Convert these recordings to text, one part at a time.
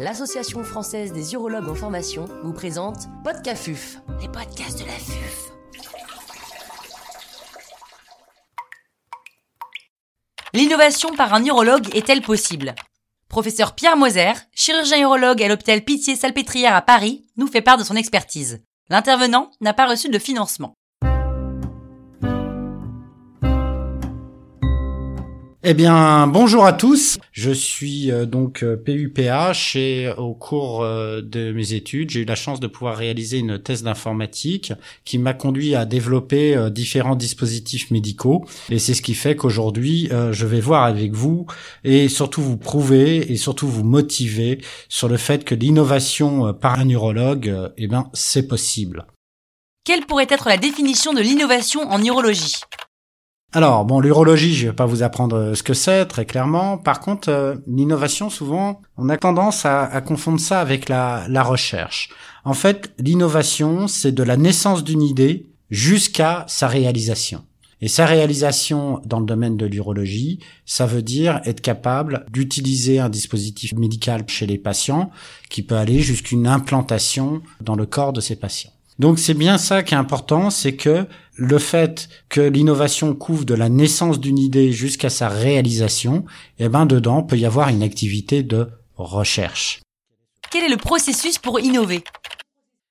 l'Association française des urologues en formation vous présente Podcafuf, les podcasts de la FUF. L'innovation par un urologue est-elle possible? Professeur Pierre Moser, chirurgien urologue à l'hôpital Pitié-Salpêtrière à Paris, nous fait part de son expertise. L'intervenant n'a pas reçu de financement. Eh bien, bonjour à tous. Je suis euh, donc PUPH euh, et au cours euh, de mes études, j'ai eu la chance de pouvoir réaliser une thèse d'informatique qui m'a conduit à développer différents dispositifs médicaux. Et c'est ce qui fait qu'aujourd'hui, je vais voir avec vous et surtout vous prouver et surtout vous motiver sur le fait que l'innovation par un neurologue, eh ben, c'est possible. Quelle pourrait être la définition de l'innovation en neurologie? Alors, bon, l'urologie, je vais pas vous apprendre euh, ce que c'est, très clairement. Par contre, euh, l'innovation, souvent, on a tendance à, confondre ça avec la, la recherche. En fait, l'innovation, c'est de la naissance d'une idée jusqu'à sa réalisation. Et sa réalisation dans le domaine de l'urologie, ça veut dire être capable d'utiliser un dispositif médical chez les patients qui peut aller jusqu'à une implantation dans le corps de ces patients. Donc c'est bien ça qui est important, c'est que le fait que l'innovation couvre de la naissance d'une idée jusqu'à sa réalisation, eh ben dedans peut y avoir une activité de recherche. Quel est le processus pour innover?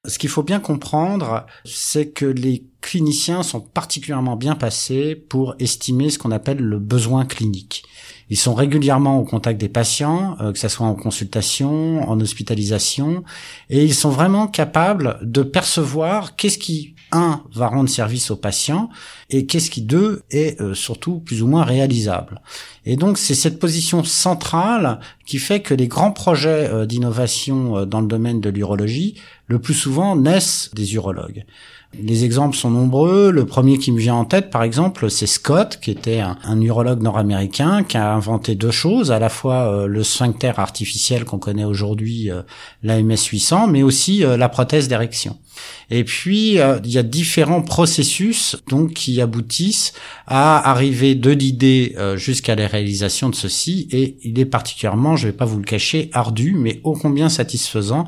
Ce qu'il faut bien comprendre, c'est que les cliniciens sont particulièrement bien passés pour estimer ce qu'on appelle le besoin clinique. Ils sont régulièrement au contact des patients, euh, que ce soit en consultation, en hospitalisation, et ils sont vraiment capables de percevoir qu'est-ce qui, un, va rendre service aux patients, et qu'est-ce qui, deux, est euh, surtout plus ou moins réalisable. Et donc c'est cette position centrale qui fait que les grands projets euh, d'innovation dans le domaine de l'urologie le plus souvent naissent des urologues. Les exemples sont nombreux. Le premier qui me vient en tête, par exemple, c'est Scott, qui était un, urologue nord-américain, qui a inventé deux choses, à la fois euh, le sphincter artificiel qu'on connaît aujourd'hui, euh, l'AMS 800, mais aussi euh, la prothèse d'érection. Et puis, il y a différents processus donc qui aboutissent à arriver de l'idée jusqu'à la réalisation de ceci, et il est particulièrement, je vais pas vous le cacher, ardu, mais ô combien satisfaisant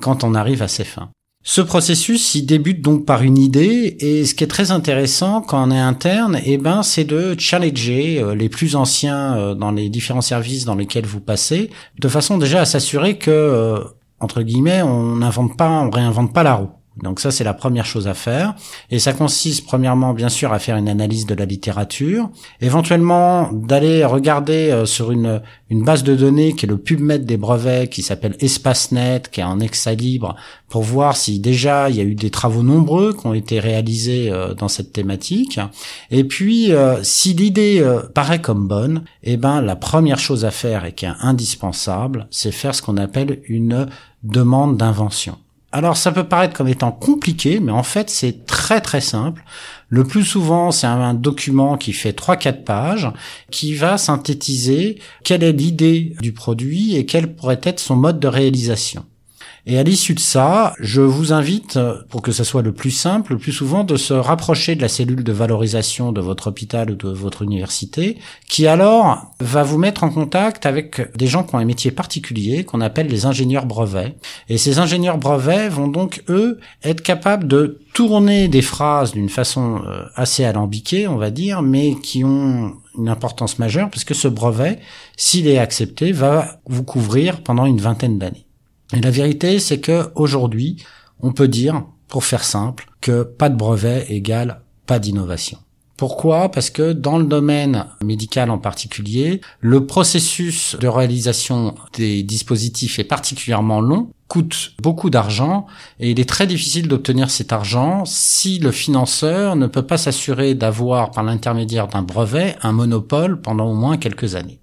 quand on arrive à ses fins. Ce processus, il débute donc par une idée, et ce qui est très intéressant quand on est interne, eh ben, c'est de challenger euh, les plus anciens euh, dans les différents services dans lesquels vous passez, de façon déjà à s'assurer que, euh, entre guillemets, on n'invente pas, on réinvente pas la roue. Donc ça, c'est la première chose à faire. Et ça consiste premièrement, bien sûr, à faire une analyse de la littérature, éventuellement d'aller regarder euh, sur une, une base de données qui est le PubMed des brevets, qui s'appelle EspaceNet, qui est en excès libre, pour voir si déjà il y a eu des travaux nombreux qui ont été réalisés euh, dans cette thématique. Et puis, euh, si l'idée paraît comme bonne, eh ben la première chose à faire et qui est indispensable, c'est faire ce qu'on appelle une demande d'invention. Alors ça peut paraître comme étant compliqué, mais en fait c'est très très simple. Le plus souvent c'est un, document qui fait 3-4 pages, qui va synthétiser quelle est l'idée du produit et quel pourrait être son mode de réalisation. Et à l'issue de ça, je vous invite, pour que ce soit le plus simple, le plus souvent, de se rapprocher de la cellule de valorisation de votre hôpital ou de votre université, qui alors va vous mettre en contact avec des gens qui ont un métier particulier, qu'on appelle les ingénieurs brevets. Et ces ingénieurs brevets vont donc, eux, être capables de tourner des phrases d'une façon euh, assez alambiquée, on va dire, mais qui ont une importance majeure, parce que ce brevet, s'il est accepté, va vous couvrir pendant une vingtaine d'années. Et la vérité, c'est que aujourd'hui, on peut dire, pour faire simple, que pas de brevet égale pas d'innovation. Pourquoi? Parce que dans le domaine médical en particulier, le processus de réalisation des dispositifs est particulièrement long, coûte beaucoup d'argent et il est très difficile d'obtenir cet argent si le financeur ne peut pas s'assurer d'avoir par l'intermédiaire d'un brevet un monopole pendant au moins quelques années.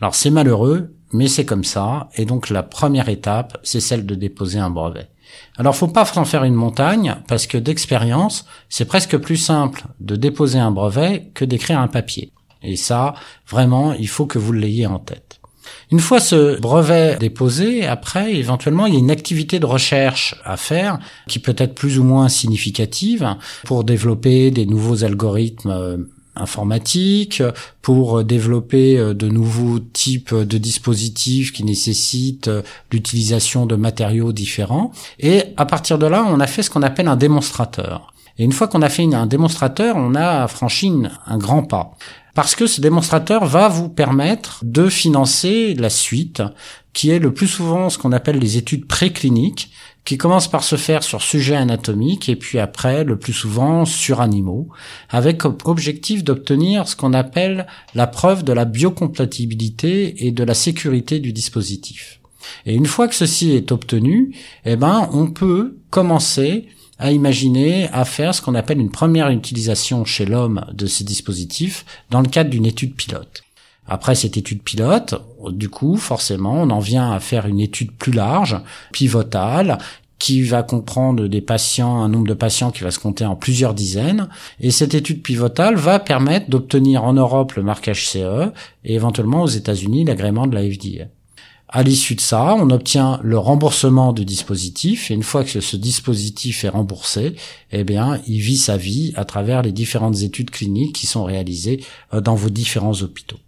Alors c'est malheureux, mais c'est comme ça, et donc la première étape, c'est celle de déposer un brevet. Alors faut pas s'en faire une montagne, parce que d'expérience, c'est presque plus simple de déposer un brevet que d'écrire un papier. Et ça, vraiment, il faut que vous l'ayez en tête. Une fois ce brevet déposé, après, éventuellement, il y a une activité de recherche à faire qui peut être plus ou moins significative pour développer des nouveaux algorithmes euh, informatique, pour développer de nouveaux types de dispositifs qui nécessitent l'utilisation de matériaux différents. Et à partir de là, on a fait ce qu'on appelle un démonstrateur. Et une fois qu'on a fait un démonstrateur, on a franchi un grand pas. Parce que ce démonstrateur va vous permettre de financer la suite, qui est le plus souvent ce qu'on appelle les études précliniques, qui commencent par se faire sur sujet anatomique et puis après, le plus souvent, sur animaux, avec objectif d'obtenir ce qu'on appelle la preuve de la biocompatibilité et de la sécurité du dispositif. Et une fois que ceci est obtenu, eh ben, on peut commencer à imaginer à faire ce qu'on appelle une première utilisation chez l'homme de ces dispositifs dans le cadre d'une étude pilote. Après cette étude pilote, du coup, forcément, on en vient à faire une étude plus large, pivotale, qui va comprendre des patients, un nombre de patients qui va se compter en plusieurs dizaines. Et cette étude pivotale va permettre d'obtenir en Europe le marquage CE et éventuellement aux États-Unis l'agrément de la FDA. À l'issue de ça, on obtient le remboursement du dispositif et une fois que ce dispositif est remboursé, eh bien, il vit sa vie à travers les différentes études cliniques qui sont réalisées euh, dans vos différents hôpitaux.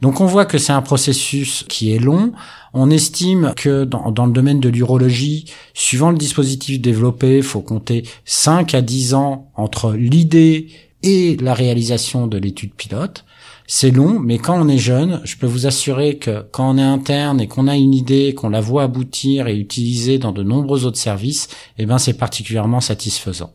Donc on voit que c'est un processus qui est long. On estime que dans, dans le domaine de l'urologie, suivant le dispositif développé, il faut compter 5 à 10 ans entre l'idée et la réalisation de l'étude pilote. C'est long, mais quand on est jeune, je peux vous assurer que quand on est interne et qu'on a une idée, qu'on la voit aboutir et utiliser dans de nombreux autres services, eh ben c'est particulièrement satisfaisant.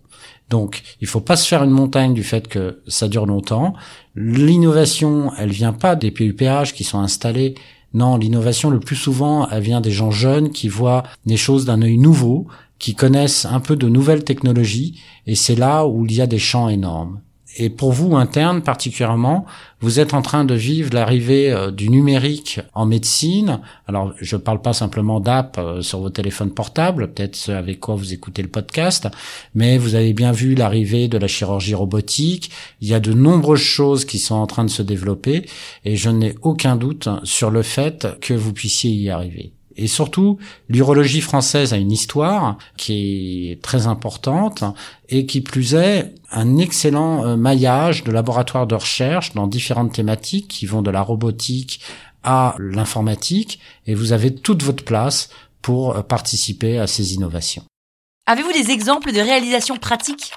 Donc, il faut pas se faire une montagne du fait que ça dure longtemps. L'innovation, elle vient pas des PUPH qui sont installés. Non, l'innovation, le plus souvent, elle vient des gens jeunes qui voient les choses d'un œil nouveau, qui connaissent un peu de nouvelles technologies, et c'est là où il y a des champs énormes. Et pour vous, interne particulièrement, vous êtes en train de vivre l'arrivée euh, du numérique en médecine. Alors, je ne parle pas simplement d'app euh, sur vos téléphones portables, peut-être avec quoi vous écoutez le podcast, mais vous avez bien vu l'arrivée de la chirurgie robotique. Il y a de nombreuses choses qui sont en train de se développer et je n'ai aucun doute sur le fait que vous puissiez y arriver. Et surtout, l'urologie française a une histoire qui est très importante et qui plus est un excellent euh, maillage de laboratoires de recherche dans différentes thématiques qui vont de la robotique à l'informatique et vous avez toute votre place pour euh, participer à ces innovations. Avez-vous des exemples de réalisations pratiques?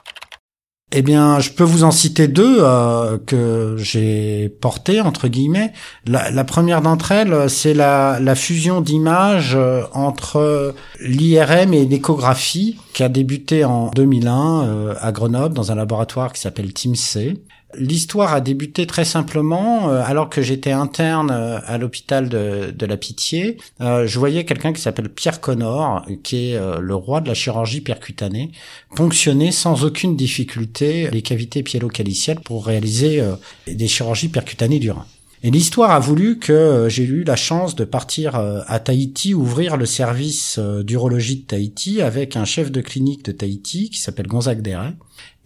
Eh bien, je peux vous en citer deux euh, que j'ai portées entre guillemets. La, première d'entre elles, c'est la, fusion d'images euh, entre l'IRM et l'échographie qui a débuté en 2001 euh, à Grenoble dans un laboratoire qui s'appelle TIMC. L'histoire a débuté très simplement euh, alors que j'étais interne euh, à l'hôpital de, la Pitié. Euh, je voyais quelqu'un qui s'appelle Pierre Connor, qui est le roi de la chirurgie percutanée, ponctionner sans aucune difficulté les cavités piélo-calicielles pour réaliser des chirurgies percutanées du rein. Et l'histoire a voulu que j'ai eu la chance de partir à Tahiti, ouvrir le service d'urologie de Tahiti avec un chef de clinique de Tahiti qui s'appelle Gonzague Deret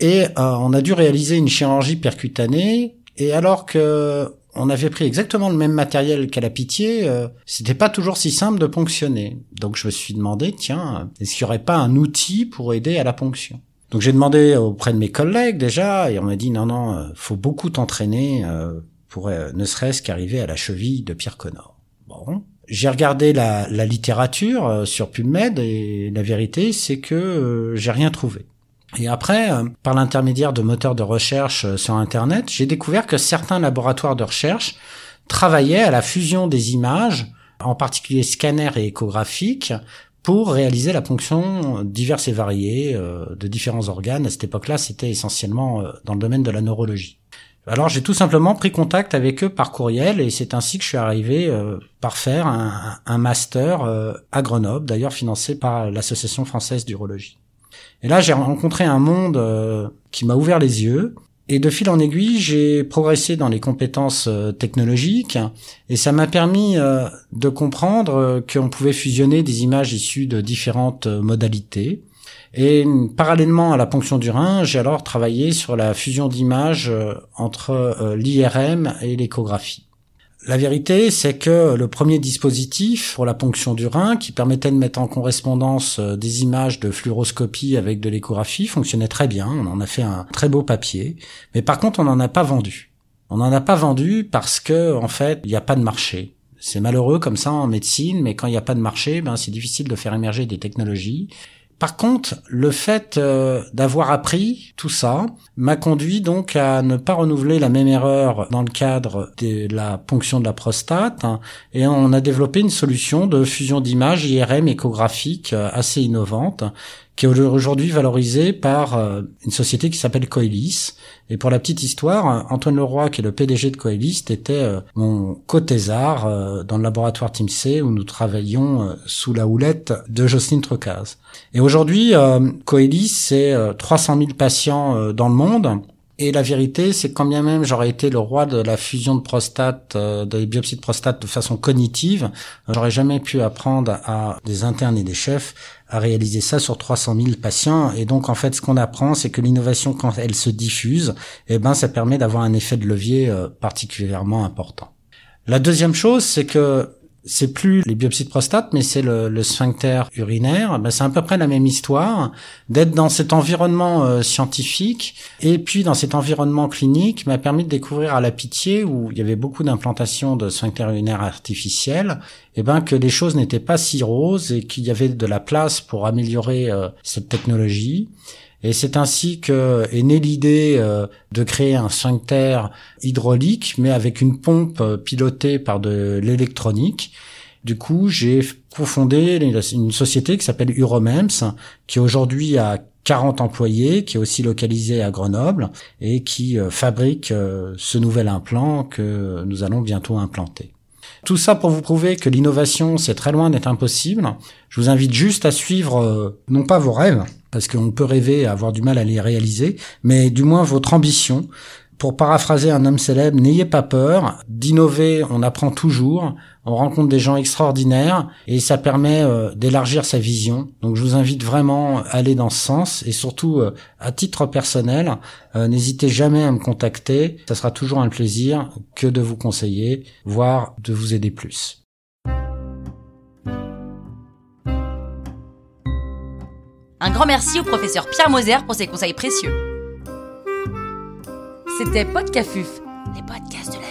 et euh, on a dû réaliser une chirurgie percutanée. Et alors que on avait pris exactement le même matériel qu'à la pitié, euh, c'était pas toujours si simple de ponctionner. Donc je me suis demandé, tiens, est-ce qu'il y aurait pas un outil pour aider à la ponction? Donc j'ai demandé auprès de mes collègues déjà, et on m'a dit non non, euh, faut beaucoup t'entraîner euh, pour ne serait-ce qu'arriver à la cheville de Pierre Connor. Bon, j'ai regardé la, la littérature sur PubMed et la vérité c'est que j'ai rien trouvé. Et après, euh, par l'intermédiaire de moteurs de recherche euh, sur Internet, j'ai découvert que certains laboratoires de recherche travaillaient à la fusion des images, en particulier scanners et échographiques, pour réaliser la ponction diverses et variées euh, de différents organes. À cette époque-là, c'était essentiellement dans le domaine de la neurologie. Alors j'ai tout simplement pris contact avec eux par courriel et c'est ainsi que je suis arrivé par faire un, master à Grenoble, d'ailleurs financé par l'Association française d'urologie. Et là, j'ai rencontré un monde euh, qui m'a ouvert les yeux. Et de fil en aiguille, j'ai progressé dans les compétences euh, technologiques et ça m'a permis euh, de comprendre qu'on pouvait fusionner des images issues de différentes modalités. Et parallèlement à la ponction du rein, j'ai alors travaillé sur la fusion d'images entre l'IRM et l'échographie. La vérité, c'est que le premier dispositif pour la ponction du rein, qui permettait de mettre en correspondance euh, des images de fluoroscopie avec de l'échographie, fonctionnait très bien. On en a fait un très beau papier. Mais par contre, on n'en a pas vendu. On n'en a pas vendu parce que, en fait, il n'y a pas de marché. C'est malheureux comme ça en médecine, mais quand il n'y a pas de marché, ben c'est difficile de faire émerger des technologies. Par contre, le fait euh, d'avoir appris tout ça m'a conduit donc à ne pas renouveler la même erreur dans le cadre de la ponction de la prostate hein, et on a développé une solution de fusion d'images IRM échographique euh, assez innovante qui est aujourd'hui valorisé par euh, une société qui s'appelle Coelis. Et pour la petite histoire, Antoine Leroy, qui est le PDG de Coelis, était euh, mon co-thésard euh, dans le laboratoire C où nous travaillions sous la houlette de Jocelyne Trocaz. Et aujourd'hui, Coelis, c'est 300 000 patients dans le monde et la vérité, c'est quand bien même j'aurais été le roi de la fusion de prostate, euh, des biopsies de prostate de façon cognitive, j'aurais jamais pu apprendre à des internes et des chefs à réaliser ça sur 300 000 patients. Et donc, en fait, ce qu'on apprend, c'est que l'innovation, quand elle se diffuse, eh ben, ça permet d'avoir un effet de levier euh, particulièrement important. La deuxième chose, c'est que c'est plus les biopsies de prostate, mais c'est le, le, sphincter urinaire. Ben, c'est à peu près la même histoire d'être dans cet environnement euh, scientifique et puis dans cet environnement clinique m'a permis de découvrir à la Pitié où il y avait beaucoup d'implantations de sphincter urinaire artificiels, et eh ben que les choses n'étaient pas si roses et qu'il y avait de la place pour améliorer euh, cette technologie. Et c'est ainsi que est née l'idée euh, de créer un sphincter hydraulique, mais avec une pompe euh, pilotée par de l'électronique. Du coup, j'ai cofondé une société qui s'appelle Uromems, qui aujourd'hui a 40 employés, qui est aussi localisée à Grenoble et qui euh, fabrique ce nouvel implant que nous allons bientôt implanter. Tout ça pour vous prouver que l'innovation, c'est très loin d'être impossible. Je vous invite juste à suivre, non pas vos rêves, parce qu'on peut rêver et avoir du mal à les réaliser, mais du moins votre ambition. Pour paraphraser un homme célèbre, n'ayez pas peur, d'innover, on apprend toujours, on rencontre des gens extraordinaires et ça permet euh, d'élargir sa vision. Donc je vous invite vraiment à aller dans ce sens et surtout euh, à titre personnel, euh, n'hésitez jamais à me contacter, ça sera toujours un plaisir que de vous conseiller, voire de vous aider plus. Un grand merci au professeur Pierre Moser pour ses conseils précieux. C'était Podcafuf, les podcasts de la.